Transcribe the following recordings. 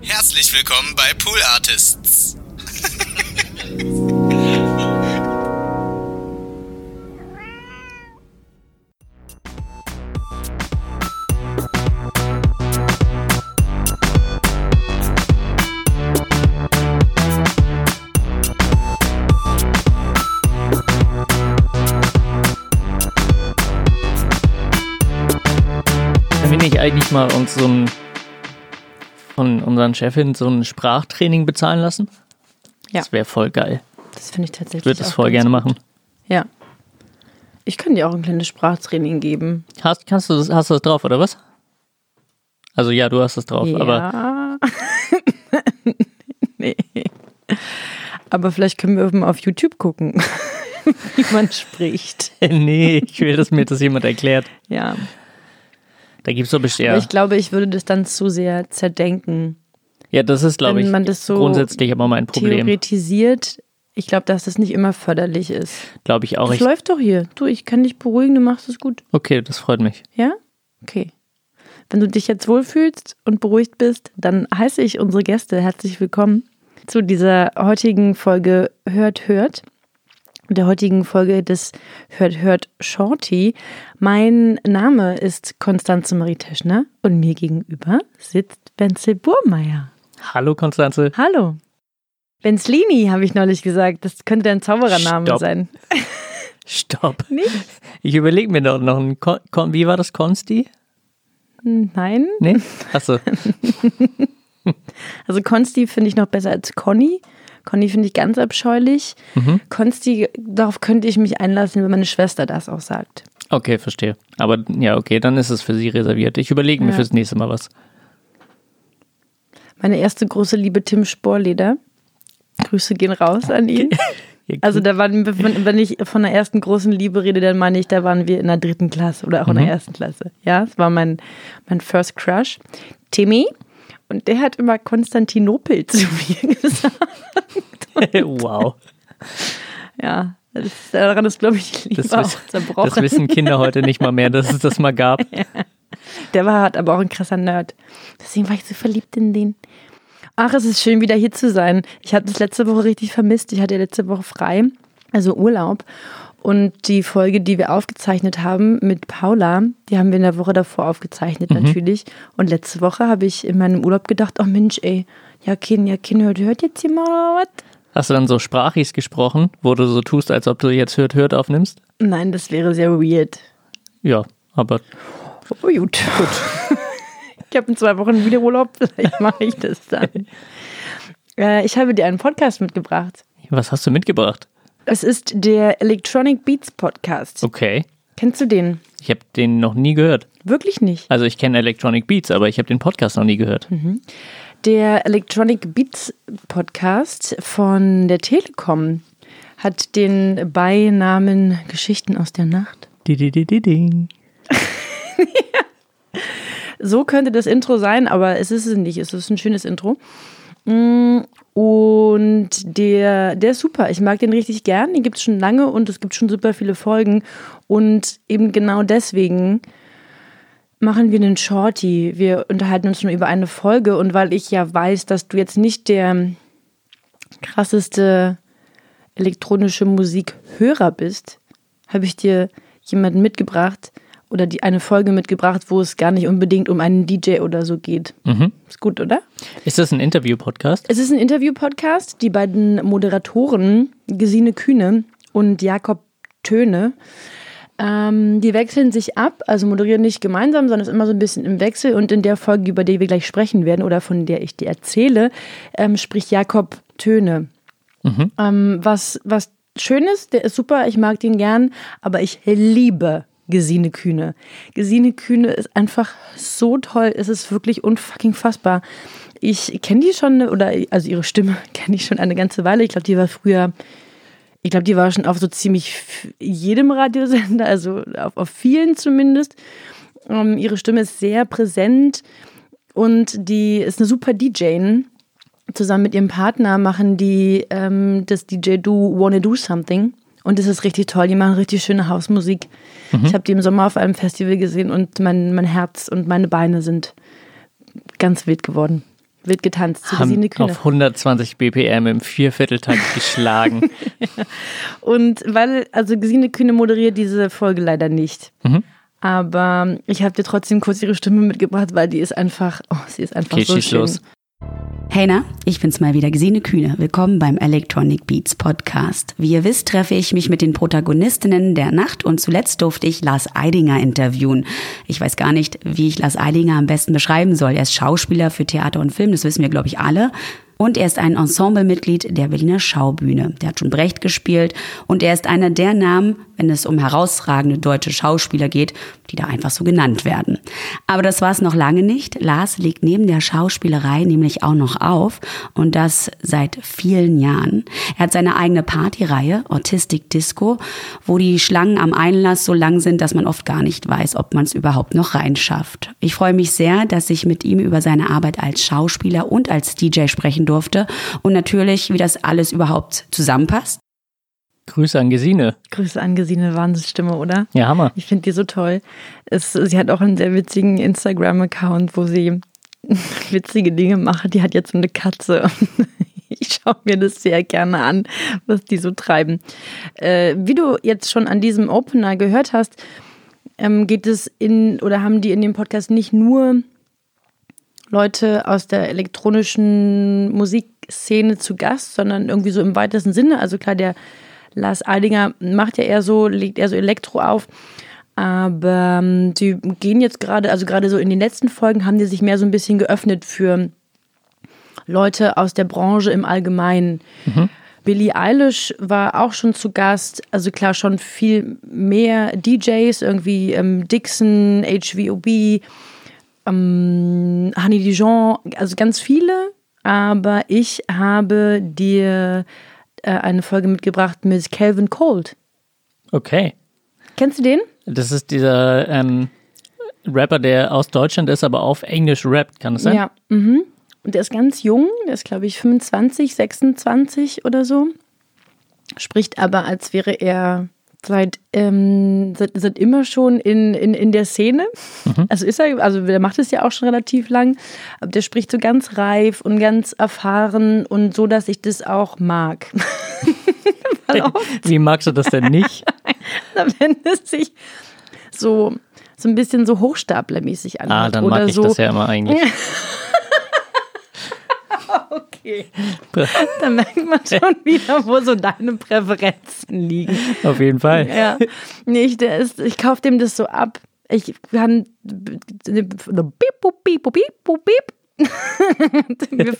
Herzlich willkommen bei Pool Artists. Eigentlich mal uns so ein von unseren Chefin so ein Sprachtraining bezahlen lassen? Ja. Das wäre voll geil. Das finde ich tatsächlich. Ich würde das voll gerne gut. machen. Ja. Ich kann dir auch ein kleines Sprachtraining geben. Hast, kannst du das, hast du das drauf, oder was? Also ja, du hast das drauf, aber ja. nee. Aber vielleicht können wir mal auf YouTube gucken, wie man spricht. nee, ich will, dass mir das jemand erklärt. Ja. Da gibt es so bestimmt. Ich glaube, ich würde das dann zu sehr zerdenken. ja, das ist, glaube wenn ich, man das so grundsätzlich aber mein Problem. Theoretisiert. Ich glaube, dass das nicht immer förderlich ist. Glaube ich auch. Das Ich, läuft doch hier. Du, ich kann dich beruhigen, du machst es gut. okay, das freut mich. Ja? Okay. Wenn du dich jetzt wohlfühlst und beruhigt bist, dann heiße ich unsere Gäste herzlich willkommen zu dieser heutigen Folge Hört, Hört. Der heutigen Folge des Hört, Hört Shorty. Mein Name ist Konstanze Marie Teschner und mir gegenüber sitzt Wenzel Burmeier. Hallo Konstanze. Hallo. Benzlini, habe ich neulich gesagt. Das könnte dein Zauberername Stopp. sein. Stopp. Nicht? Ich überlege mir doch noch einen Kon Kon wie war das Konsti? Nein? Nee? Achso. Also Konsti finde ich noch besser als Conny. Conny finde ich ganz abscheulich. Konsti, darauf könnte ich mich einlassen, wenn meine Schwester das auch sagt. Okay, verstehe. Aber ja, okay, dann ist es für sie reserviert. Ich überlege mir Ja. fürs nächste Mal was. Meine erste große Liebe Tim Sporleder. Grüße gehen raus an ihn. Also da waren, wenn wenn ich von der ersten großen Liebe rede, dann meine ich, da waren wir in der dritten Klasse oder auch in der ersten Klasse. Ja, es war mein, mein First Crush. Timmy. Und der hat immer Konstantinopel zu mir gesagt. wow. Ja, das, daran ist, glaube ich, die Das, auch zerbrochen. das wissen Kinder heute nicht mal mehr, dass es das mal gab. Der war halt aber auch ein krasser Nerd. Deswegen war ich so verliebt in den. Ach, es ist schön, wieder hier zu sein. Ich habe das letzte Woche richtig vermisst. Ich hatte ja letzte Woche frei, also Urlaub. Und die Folge, die wir aufgezeichnet haben mit Paula, die haben wir in der Woche davor aufgezeichnet natürlich. Und letzte Woche habe ich in meinem Urlaub gedacht, oh Mensch, ey, ja, Kin, ja, Kin, hört, hört jetzt jemand oder was? Hast du dann so Sprachis gesprochen, wo du so tust, als ob du jetzt hört, hört aufnimmst? Nein, das wäre sehr weird. Ja, aber Oh, gut. ich habe in zwei Wochen wieder Urlaub, vielleicht mache ich das dann. Äh, ich habe dir einen Podcast mitgebracht. was hast du mitgebracht? Es ist der Electronic Beats Podcast. Okay. Kennst du den? Ich habe den noch nie gehört. Wirklich nicht. Also ich kenne Electronic Beats, aber ich habe den Podcast noch nie gehört. Der Electronic Beats Podcast von der Telekom hat den Beinamen Geschichten aus der Nacht. So könnte das Intro sein, aber es ist es nicht. Es ist ein schönes Intro. Mm, Und der, der ist super. Ich mag den richtig gern. Den gibt es schon lange und es gibt schon super viele Folgen. Und eben genau deswegen machen wir einen Shorty. Wir unterhalten uns nur über eine Folge. Und weil ich ja weiß, dass du jetzt nicht der krasseste elektronische Musikhörer bist, habe ich dir jemanden mitgebracht oder die, eine Folge mitgebracht, wo es gar nicht unbedingt um einen DJ oder so geht. Ist gut, oder? Ist das ein Interview-Podcast? Es ist ein Interview-Podcast. Die beiden Moderatoren, Gesine Kühne und Jakob Töne, ähm, die wechseln sich ab, also moderieren nicht gemeinsam, sondern es ist immer so ein bisschen im Wechsel. Und in der Folge, über die wir gleich sprechen werden oder von der ich dir erzähle, ähm, spricht Jakob Töne. Ähm, was, was schön ist, der ist super, ich mag den gern, aber ich liebe Gesine Kühne. Gesine Kühne ist einfach so toll, es ist wirklich unfucking fassbar. Ich kenne die schon, oder also ihre Stimme kenne ich schon eine ganze Weile. Ich glaube, die war früher, ich glaube, die war schon auf so ziemlich jedem Radiosender, also auf, auf vielen zumindest. Ähm, ihre Stimme ist sehr präsent und die ist eine super DJ. Zusammen mit ihrem Partner machen die ähm, das DJ-Do Wanna Do Something. Und das ist richtig toll. Die machen richtig schöne Hausmusik. Ich habe die im Sommer auf einem Festival gesehen und mein, mein Herz und meine Beine sind ganz wild geworden. wird getanzt zu Haben Gesine Kühne. auf 120 BPM im Viervierteltakt geschlagen. Und weil, also Gesine Kühne moderiert diese Folge leider nicht. Mhm. Aber ich habe dir trotzdem kurz ihre Stimme mitgebracht, weil die ist einfach, oh, sie ist einfach Okay, so schön. los. Hey na, ich bin's mal wieder, Gesine Kühne. Willkommen beim Electronic Beats Podcast. Wie ihr wisst, treffe ich mich mit den Protagonistinnen der Nacht und zuletzt durfte ich Lars Eidinger interviewen. Ich weiß gar nicht, wie ich Lars Eidinger am besten beschreiben soll. Er ist Schauspieler für Theater und Film, das wissen wir, glaube ich, alle. Und er ist ein Ensemblemitglied der Berliner Schaubühne. Der hat schon Brecht gespielt und er ist einer der Namen, wenn es um herausragende deutsche Schauspieler geht, die da einfach so genannt werden. Aber das war es noch lange nicht. Lars legt neben der Schauspielerei nämlich auch noch auf und das seit vielen Jahren. Er hat seine eigene Partyreihe, Autistic Disco, wo die Schlangen am Einlass so lang sind, dass man oft gar nicht weiß, ob man es überhaupt noch reinschafft. Ich freue mich sehr, dass ich mit ihm über seine Arbeit als Schauspieler und als DJ sprechen durfte und natürlich, wie das alles überhaupt zusammenpasst. Grüße an Gesine. Grüße an Gesine, Wahnsinnsstimme, oder? Ja, Hammer. Ich finde die so toll. Es, sie hat auch einen sehr witzigen Instagram-Account, wo sie witzige Dinge macht. Die hat jetzt so eine Katze. Ich schaue mir das sehr gerne an, was die so treiben. Äh, wie du jetzt schon an diesem Opener gehört hast, ähm, geht es in oder haben die in dem Podcast nicht nur Leute aus der elektronischen Musikszene zu Gast, sondern irgendwie so im weitesten Sinne. Also klar, der Lars Eidinger macht ja eher so, legt eher so Elektro auf. Aber ähm, die gehen jetzt gerade, also gerade so in den letzten Folgen haben die sich mehr so ein bisschen geöffnet für Leute aus der Branche im Allgemeinen. Billie Eilish war auch schon zu Gast, also klar schon viel mehr DJs, irgendwie ähm, Dixon, HVOB, ähm, Honey Dijon, also ganz viele. Aber ich habe dir äh, eine Folge mitgebracht mit Calvin Cold. Okay. Kennst du den? Das ist dieser ähm, Rapper, der aus Deutschland ist, aber auf Englisch rappt, kann das sein? Ja. Mhm. Und der ist ganz jung, der ist glaube ich 25, 26 oder so. Spricht aber, als wäre er seit, ähm, seit, seit immer schon in, in, in der Szene. Also ist er, also der macht es ja auch schon relativ lang, aber der spricht so ganz reif und ganz erfahren und so, dass ich das auch mag. Wie magst du das denn nicht? wenn es sich so, so ein bisschen so hochstaplermäßig anhört. Ah, dann oder mag ich so, das ja immer eigentlich. Okay. Da merkt man schon wieder, wo so deine Präferenzen liegen. Auf jeden Fall. Ja. Nee, der ist, ich kaufe dem das so ab. Ich kann. Mir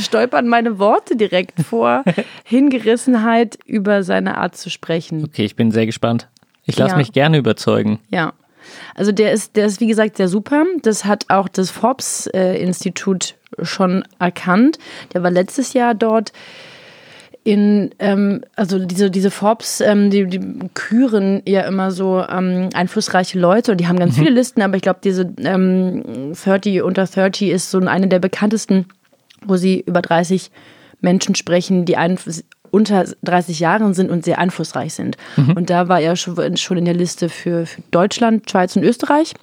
stolpern meine Worte direkt vor Hingerissenheit über seine Art zu sprechen. Okay, ich bin sehr gespannt. Ich lasse Ja. mich gerne überzeugen. Ja. Also der ist, der ist wie gesagt sehr super. Das hat auch das Forbes-Institut schon erkannt. Der war letztes Jahr dort in, ähm, also diese, diese Forbes, ähm, die, die küren ja immer so ähm, einflussreiche Leute und die haben ganz viele Listen, aber ich glaube, diese ähm, 30 unter 30 ist so eine der bekanntesten, wo sie über 30 Menschen sprechen, die einf- unter 30 Jahren sind und sehr einflussreich sind. Und da war er schon schon in der Liste für, für Deutschland, Schweiz und Österreich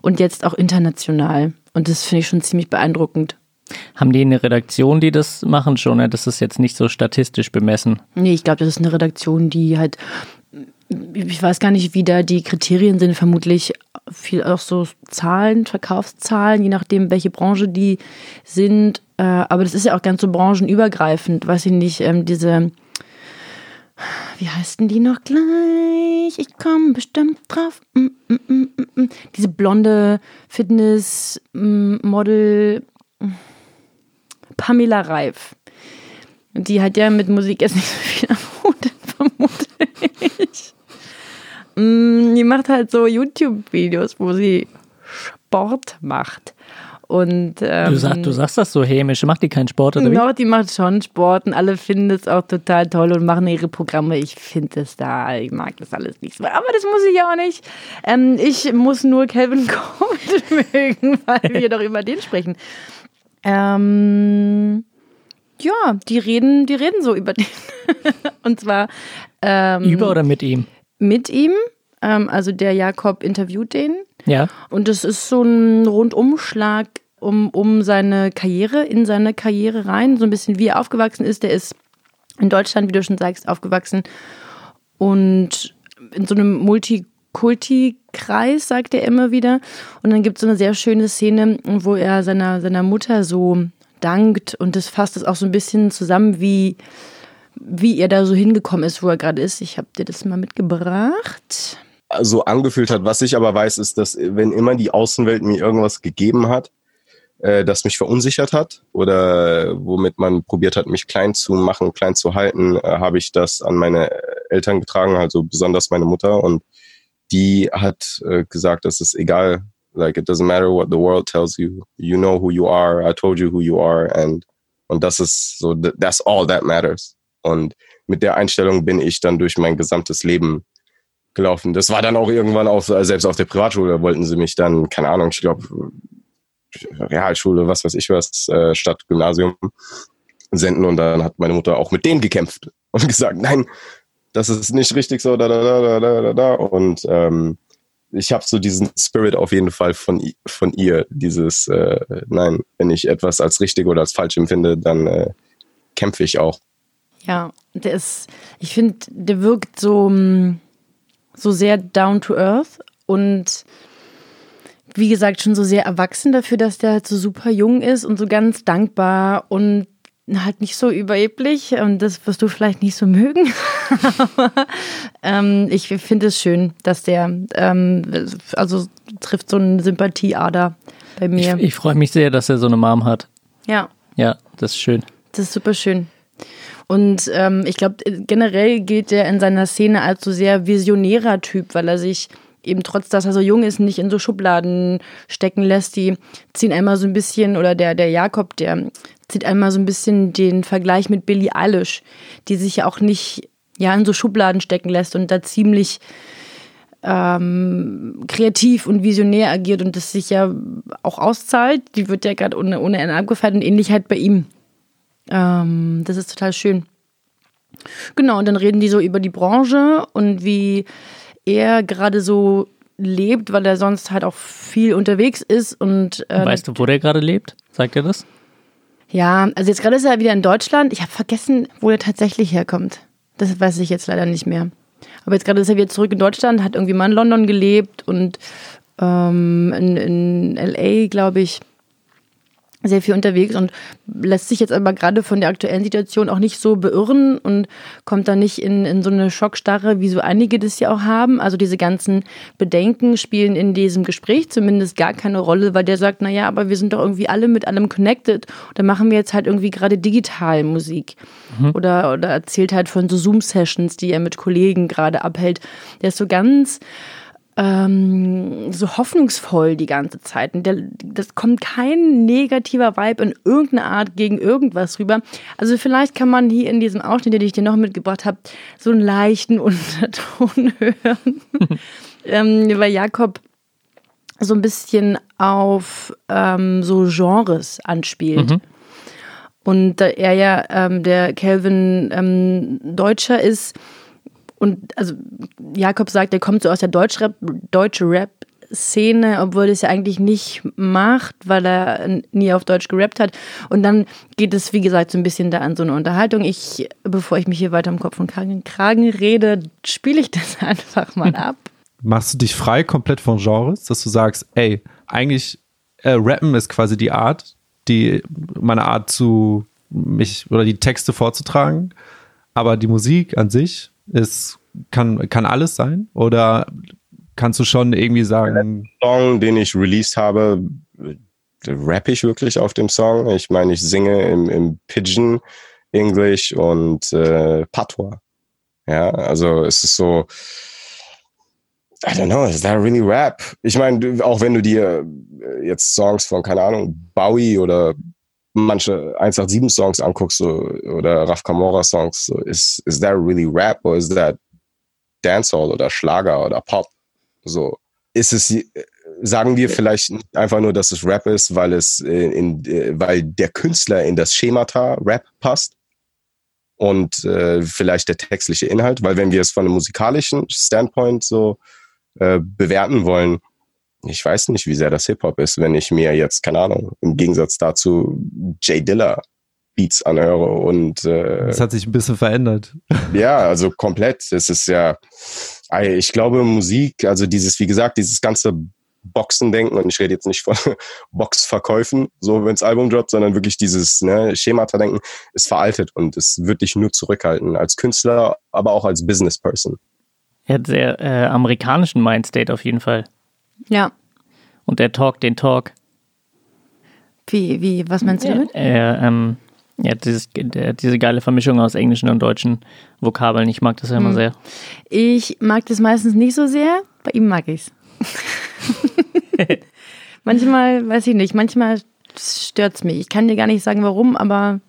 und jetzt auch international. Und das finde ich schon ziemlich beeindruckend. Haben die eine Redaktion, die das machen schon? Das ist jetzt nicht so statistisch bemessen. Nee, ich glaube, das ist eine Redaktion, die halt, ich weiß gar nicht, wie da die Kriterien sind, vermutlich viel auch so Zahlen, Verkaufszahlen, je nachdem, welche Branche die sind. Äh, Aber das ist ja auch ganz so branchenübergreifend, weiß ich nicht, ähm, diese, wie heißen die noch gleich? Ich komme bestimmt drauf. Mm, mm, mm. Diese blonde Fitness-Model Pamela Reif. Die hat ja mit Musik jetzt nicht so viel am Hut, vermute ich. Mm, Die macht halt so YouTube-Videos, wo sie Sport macht. Und ähm, Du, sag, du sagst das so hämisch. Macht die keinen Sport oder wie? Doch, die macht schon Sport und alle finden es auch total toll und machen ihre Programme. Ich finde es da, ich mag das alles nicht so. Aber das muss ich auch nicht. Ähm, ich muss nur Calvin Cold mögen, weil wir doch über den sprechen. Ähm, ja, die reden, die reden so über den. und zwar ähm, Über oder mit ihm? Mit ihm. Ähm, also der Jakob interviewt den. Ja. Und es ist so ein Rundumschlag um, um seine Karriere, in seine Karriere rein, so ein bisschen wie er aufgewachsen ist. Der ist in Deutschland, wie du schon sagst, aufgewachsen und in so einem Multikulti-Kreis, sagt er immer wieder. Und dann gibt es so eine sehr schöne Szene, wo er seiner, seiner Mutter so dankt und das fasst es auch so ein bisschen zusammen, wie, wie er da so hingekommen ist, wo er gerade ist. Ich habe dir das mal mitgebracht. So angefühlt hat. Was ich aber weiß, ist, dass wenn immer die Außenwelt mir irgendwas gegeben hat, äh, das mich verunsichert hat oder womit man probiert hat, mich klein zu machen, klein zu halten, äh, habe ich das an meine Eltern getragen, also besonders meine Mutter. Und die hat äh, gesagt, dass es egal, like it doesn't matter what the world tells you, you know who you are, I told you who you are and und das ist so, that's all that matters. Und mit der Einstellung bin ich dann durch mein gesamtes Leben gelaufen. Das war dann auch irgendwann auch, selbst auf der Privatschule wollten sie mich dann, keine Ahnung, ich glaube, Realschule, was weiß ich was, äh, statt Gymnasium senden. Und dann hat meine Mutter auch mit denen gekämpft und gesagt, nein, das ist nicht richtig so, da, da, da, da, da, da. Und ähm, ich habe so diesen Spirit auf jeden Fall von, von ihr, dieses, äh, nein, wenn ich etwas als richtig oder als falsch empfinde, dann äh, kämpfe ich auch. Ja, der ist, ich finde, der wirkt so, mm, so sehr down to earth und wie gesagt, schon so sehr erwachsen dafür, dass der halt so super jung ist und so ganz dankbar und halt nicht so überheblich und das wirst du vielleicht nicht so mögen. Aber ähm, ich finde es schön, dass der ähm, also trifft so eine Sympathieader bei mir. Ich, ich freue mich sehr, dass er so eine Mom hat. Ja. Ja, das ist schön. Das ist super schön. Und ähm, ich glaube, generell gilt er in seiner Szene als so sehr visionärer Typ, weil er sich eben trotz, dass er so jung ist, nicht in so Schubladen stecken lässt. Die ziehen einmal so ein bisschen, oder der, der Jakob, der zieht einmal so ein bisschen den Vergleich mit Billie Eilish, die sich ja auch nicht ja, in so Schubladen stecken lässt und da ziemlich ähm, kreativ und visionär agiert und das sich ja auch auszahlt. Die wird ja gerade ohne, ohne Ende abgefeiert und ähnlich halt bei ihm. Ähm, das ist total schön. Genau, und dann reden die so über die Branche und wie er gerade so lebt, weil er sonst halt auch viel unterwegs ist und äh, weißt du, wo der gerade lebt? Sagt er das? Ja, also jetzt gerade ist er wieder in Deutschland. Ich habe vergessen, wo er tatsächlich herkommt. Das weiß ich jetzt leider nicht mehr. Aber jetzt gerade ist er wieder zurück in Deutschland, hat irgendwie mal in London gelebt und ähm, in, in LA, glaube ich sehr viel unterwegs und lässt sich jetzt aber gerade von der aktuellen Situation auch nicht so beirren und kommt da nicht in, in so eine Schockstarre, wie so einige das ja auch haben. Also diese ganzen Bedenken spielen in diesem Gespräch zumindest gar keine Rolle, weil der sagt, naja, aber wir sind doch irgendwie alle mit allem connected. Da machen wir jetzt halt irgendwie gerade digital Musik. Mhm. Oder, oder erzählt halt von so Zoom-Sessions, die er mit Kollegen gerade abhält. Der ist so ganz ähm, so hoffnungsvoll die ganze Zeit. Und der, das kommt kein negativer Vibe in irgendeiner Art gegen irgendwas rüber. Also vielleicht kann man hier in diesem Ausschnitt, den ich dir noch mitgebracht habe, so einen leichten Unterton hören. ähm, weil Jakob so ein bisschen auf ähm, so Genres anspielt. Mhm. Und da er ja ähm, der Calvin ähm, Deutscher ist, und also Jakob sagt, er kommt so aus der Deutschrap, deutsche Rap-Szene, obwohl er es ja eigentlich nicht macht, weil er nie auf Deutsch gerappt hat. Und dann geht es, wie gesagt, so ein bisschen da an so eine Unterhaltung. Ich, bevor ich mich hier weiter im Kopf und Kragen, Kragen rede, spiele ich das einfach mal ab. Machst du dich frei komplett von Genres, dass du sagst, ey, eigentlich äh, Rappen ist quasi die Art, die meine Art zu mich oder die Texte vorzutragen, aber die Musik an sich es kann, kann alles sein? Oder kannst du schon irgendwie sagen. Der Song, den ich released habe, rappe ich wirklich auf dem Song. Ich meine, ich singe im, im Pidgin English und äh, Patois. Ja, also es ist so. I don't know, is that really rap? Ich meine, auch wenn du dir jetzt Songs von, keine Ahnung, Bowie oder manche 187-Songs anguckst so, oder Raf Kamora-Songs, so, ist, is that really rap or is that Dancehall oder Schlager oder Pop? So, ist es, sagen wir vielleicht einfach nur, dass es Rap ist, weil es in, in weil der Künstler in das Schemata Rap passt und äh, vielleicht der textliche Inhalt, weil wenn wir es von einem musikalischen Standpoint so äh, bewerten wollen, ich weiß nicht, wie sehr das Hip-Hop ist, wenn ich mir jetzt, keine Ahnung, im Gegensatz dazu Jay Diller Beats anhöre und äh, Das hat sich ein bisschen verändert. ja, also komplett. Es ist ja, ich glaube Musik, also dieses, wie gesagt, dieses ganze Boxendenken und ich rede jetzt nicht von Boxverkäufen, so wenns Album droppt, sondern wirklich dieses ne, Schemata-Denken ist veraltet und es wird dich nur zurückhalten als Künstler, aber auch als Business Person. Er hat sehr äh, amerikanischen Mindstate auf jeden Fall. Ja. Und er talkt den Talk. Wie, wie, was meinst du damit? Er, ähm, hat dieses, diese geile Vermischung aus englischen und deutschen Vokabeln. Ich mag das ja immer Hm. sehr. Ich mag das meistens nicht so sehr, bei ihm mag ich's. manchmal, weiß ich nicht, manchmal stört's mich. Ich kann dir gar nicht sagen, warum, aber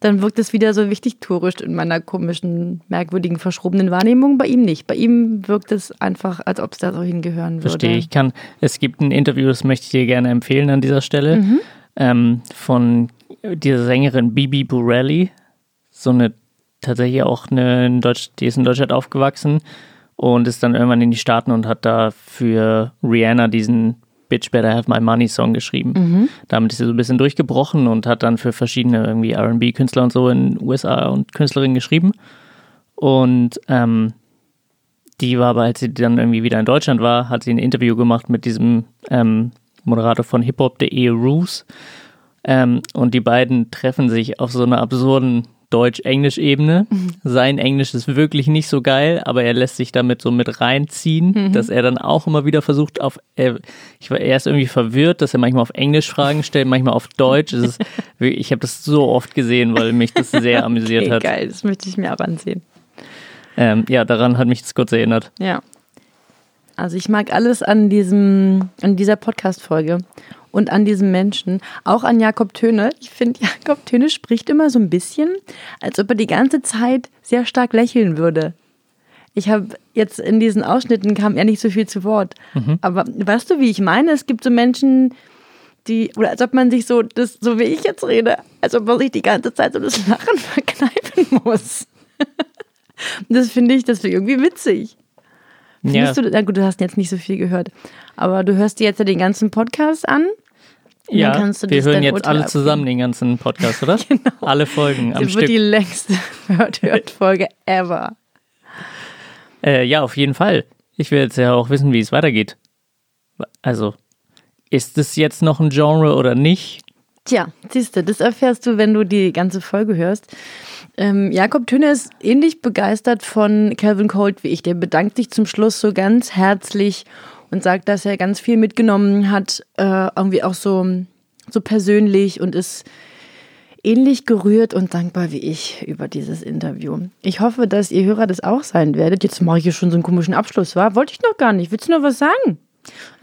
dann wirkt es wieder so wichtig tourisch in meiner komischen, merkwürdigen, verschrobenen Wahrnehmung. Bei ihm nicht. Bei ihm wirkt es einfach, als ob es da so hingehören würde. Verstehe ich. Kann, es gibt ein Interview, das möchte ich dir gerne empfehlen an dieser Stelle, Mhm. ähm, von dieser Sängerin Bibi Burelli. So eine, tatsächlich auch eine, in Deutsch, die ist in Deutschland aufgewachsen und ist dann irgendwann in die Staaten und hat da für Rihanna diesen Bitch Better Have My Money Song geschrieben. Damit ist sie so ein bisschen durchgebrochen und hat dann für verschiedene irgendwie R&B-Künstler und so in den USA und Künstlerinnen geschrieben. Und ähm, die war aber, als sie dann irgendwie wieder in Deutschland war, hat sie ein Interview gemacht mit diesem ähm, Moderator von hiphop.de, Roos. Ähm, und die beiden treffen sich auf so einer absurden Deutsch-Englisch-Ebene. Sein Englisch ist wirklich nicht so geil, aber er lässt sich damit so mit reinziehen, dass er dann auch immer wieder versucht, auf. Er, ich war erst irgendwie verwirrt, dass er manchmal auf Englisch Fragen stellt, manchmal auf Deutsch. Es ist, ich habe das so oft gesehen, weil mich das sehr amüsiert Okay, hat. geil, das möchte ich mir aber ansehen. Ähm, ja, daran hat mich das kurz erinnert. Ja. Also ich mag alles an diesem, an dieser Podcast-Folge und an diesem Menschen, auch an Jakob Töne. Ich finde, Jakob Töne spricht immer so ein bisschen, als ob er die ganze Zeit sehr stark lächeln würde. Ich habe jetzt in diesen Ausschnitten kam er nicht so viel zu Wort. Aber weißt du, wie ich meine? Es gibt so Menschen, die, oder als ob man sich so, das, so wie ich jetzt rede, als ob man sich die ganze Zeit so das Lachen verkneifen muss. Das finde ich, das finde ich irgendwie witzig. Findest du, na gut, du hast jetzt nicht so viel gehört, aber du hörst dir jetzt ja den ganzen Podcast an. Ja, wir das hören jetzt alle abgeben. zusammen den ganzen Podcast, oder? genau. Alle Folgen am Das Stück. wird die längste Hört-Hört-Folge ever. Äh, ja, auf jeden Fall. Ich will jetzt ja auch wissen, wie es weitergeht. Also, ist es jetzt noch ein Genre oder nicht? Tja, siehst du, das erfährst du, wenn du die ganze Folge hörst. Ähm, Jakob Töne ist ähnlich begeistert von Calvin Colt wie ich. Der bedankt sich zum Schluss so ganz herzlich und sagt, dass er ganz viel mitgenommen hat, äh, irgendwie auch so, so persönlich und ist ähnlich gerührt und dankbar wie ich über dieses Interview. Ich hoffe, dass ihr Hörer das auch sein werdet. Jetzt mache ich hier schon so einen komischen Abschluss, war? Wollte ich noch gar nicht. Willst du noch was sagen?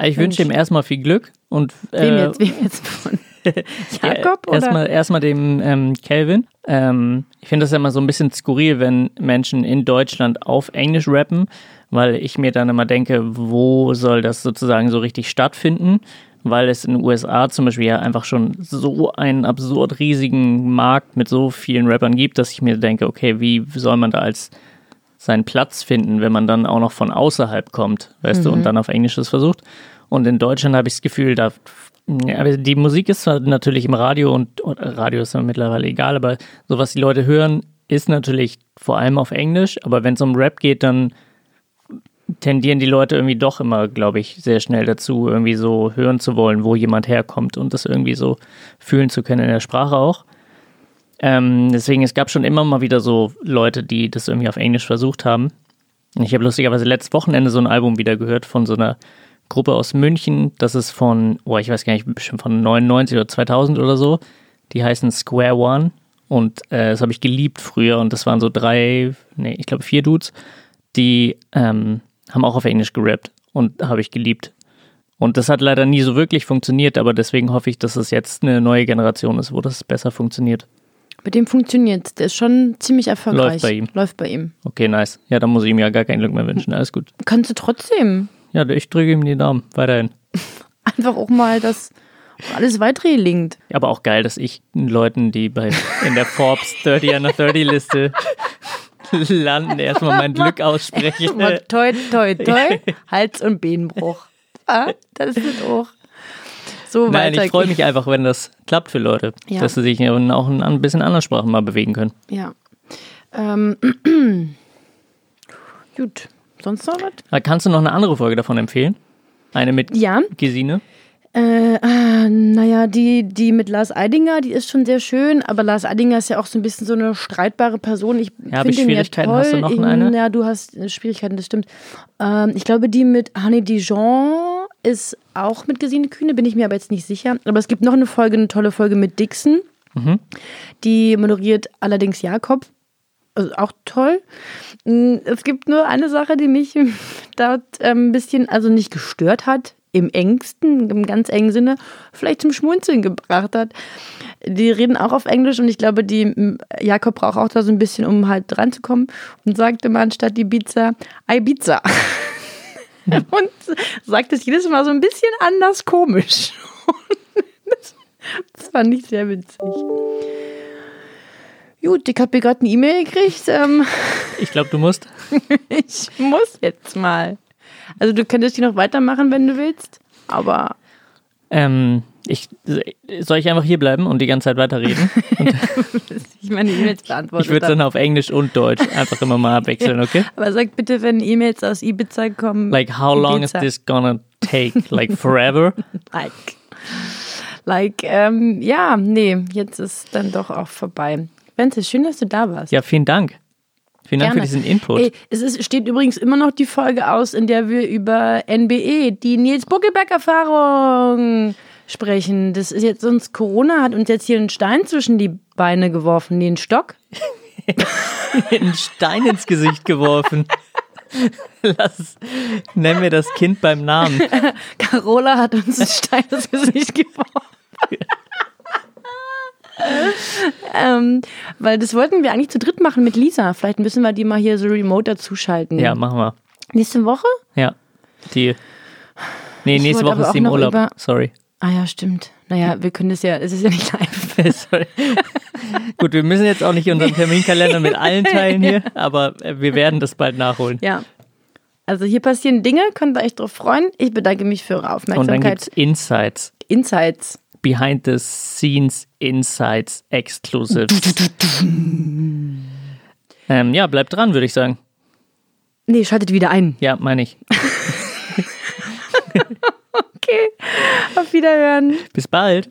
Ich wünsche ihm erstmal viel Glück und Wem äh, jetzt? Wem jetzt von? Jakob Ja? Erstmal, erstmal dem ähm, Calvin. Ähm, ich finde das ja immer so ein bisschen skurril, wenn Menschen in Deutschland auf Englisch rappen, weil ich mir dann immer denke, wo soll das sozusagen so richtig stattfinden? Weil es in den USA zum Beispiel ja einfach schon so einen absurd riesigen Markt mit so vielen Rappern gibt, dass ich mir denke, okay, wie soll man da als seinen Platz finden, wenn man dann auch noch von außerhalb kommt, weißt du, und dann auf Englisch das versucht. Und in Deutschland habe ich das Gefühl, da ja, aber die Musik ist natürlich im Radio und, und Radio ist ja mittlerweile egal, aber so was die Leute hören, ist natürlich vor allem auf Englisch, aber wenn es um Rap geht, dann tendieren die Leute irgendwie doch immer, glaube ich, sehr schnell dazu, irgendwie so hören zu wollen, wo jemand herkommt und das irgendwie so fühlen zu können in der Sprache auch. Ähm, deswegen, es gab schon immer mal wieder so Leute, die das irgendwie auf Englisch versucht haben. Ich habe lustigerweise letztes Wochenende so ein Album wieder gehört von so einer Gruppe aus München. Das ist von, oh, ich weiß gar nicht, bestimmt von 99 oder 2000 oder so. Die heißen Square One. Und äh, das habe ich geliebt früher. Und das waren so drei, nee, ich glaube vier Dudes, die ähm, haben auch auf Englisch gerappt. Und habe ich geliebt. Und das hat leider nie so wirklich funktioniert, aber deswegen hoffe ich, dass es jetzt eine neue Generation ist, wo das besser funktioniert. Mit dem funktioniert. Der ist schon ziemlich erfolgreich. Läuft bei ihm. Läuft bei ihm. Okay, nice. Ja, dann muss ich ihm ja gar kein Glück mehr wünschen. Alles gut. Kannst du trotzdem Ja, ich drücke ihm die Daumen. Weiterhin. einfach auch mal das alles weitere gelingt. Aber auch geil, dass ich Leuten, die bei in der Forbes 30 under 30 Liste landen, erstmal mein Glück ausspreche. Mal toi, toi, toi, Hals- und Behenbruch. Ah, das ist auch so Nein, ich freue mich einfach, wenn das klappt für Leute, Ja. dass sie sich auch in ein bisschen anderen Sprachen mal bewegen können. Ja. Ähm, gut. Sonst noch was? Aber Kannst du noch eine andere Folge davon empfehlen? Eine mit Ja. Gesine? Äh, ah, naja, die, die mit Lars Eidinger, die ist schon sehr schön, aber Lars Eidinger ist ja auch so ein bisschen so eine streitbare Person. Ich Ja, hab ich Schwierigkeiten? Ja toll. Hast du noch eine? Ja, du hast äh, Schwierigkeiten, das stimmt. Ähm, ich glaube, die mit Honey Dijon ist auch mit Gesine Kühne, bin ich mir aber jetzt nicht sicher. Aber es gibt noch eine Folge, eine tolle Folge mit Dixon. Mhm. Die moderiert allerdings Jakob. Also auch toll. Mm, Es gibt nur eine Sache, die mich dort ähm, ein bisschen, also nicht gestört hat, im engsten, im ganz engen Sinne, vielleicht zum Schmunzeln gebracht hat. Die reden auch auf Englisch und ich glaube, die m, Jakob braucht auch da so ein bisschen, um halt dran zu kommen und sagt immer anstatt Ibiza, Ibiza. und sagt es jedes Mal so ein bisschen anders komisch. das fand ich sehr witzig. Gut, ich habe gerade eine E-Mail gekriegt. Ähm, Ich glaube, du musst. ich muss jetzt mal. Also du könntest die noch weitermachen, wenn du willst. Aber Ähm, ich, soll ich einfach hier bleiben und die ganze Zeit weiterreden? ich meine E-Mails beantwortet Ich würde dann auf Englisch und Deutsch einfach immer mal abwechseln, okay? Aber sag bitte, wenn E-Mails aus Ibiza kommen. Like, how long is Ibiza. this gonna take? Like, forever? Like. Like, ähm, ja, nee, jetzt ist dann doch auch vorbei. Bente, schön, dass du da warst. Ja, vielen Dank. Vielen Dank für diesen Input. Ey, es ist, steht übrigens immer noch die Folge aus, in der wir über NBE, die Nils Buckelberg-Erfahrung sprechen. Das ist jetzt sonst Corona hat uns jetzt hier einen Stein zwischen die Beine geworfen, den Stock. einen Stein ins Gesicht geworfen. Lass, nenn mir das Kind beim Namen. Carola hat uns einen Stein ins Gesicht geworfen. ähm, weil das wollten wir eigentlich zu dritt machen mit Lisa. Vielleicht müssen wir die mal hier so remote dazuschalten. Ja, machen wir. Nächste Woche? Ja. Die. Nee, Ich nächste Woche ist sie im Urlaub. über- Sorry. Ah ja, stimmt. Naja, wir können das ja, es ist ja nicht live. Sorry. Gut, wir müssen jetzt auch nicht unseren Terminkalender mit allen teilen hier, aber äh, wir werden das bald nachholen. Ja. Also hier passieren Dinge, könnt ihr euch drauf freuen. Ich bedanke mich für eure Und dann Aufmerksamkeit. gibt's Insights. Insights. Behind the Scenes Insights Exclusives. ähm, ja, bleibt dran, würde ich sagen. Nee, schaltet wieder ein. Ja, meine ich. Okay. Auf Wiederhören. Bis bald.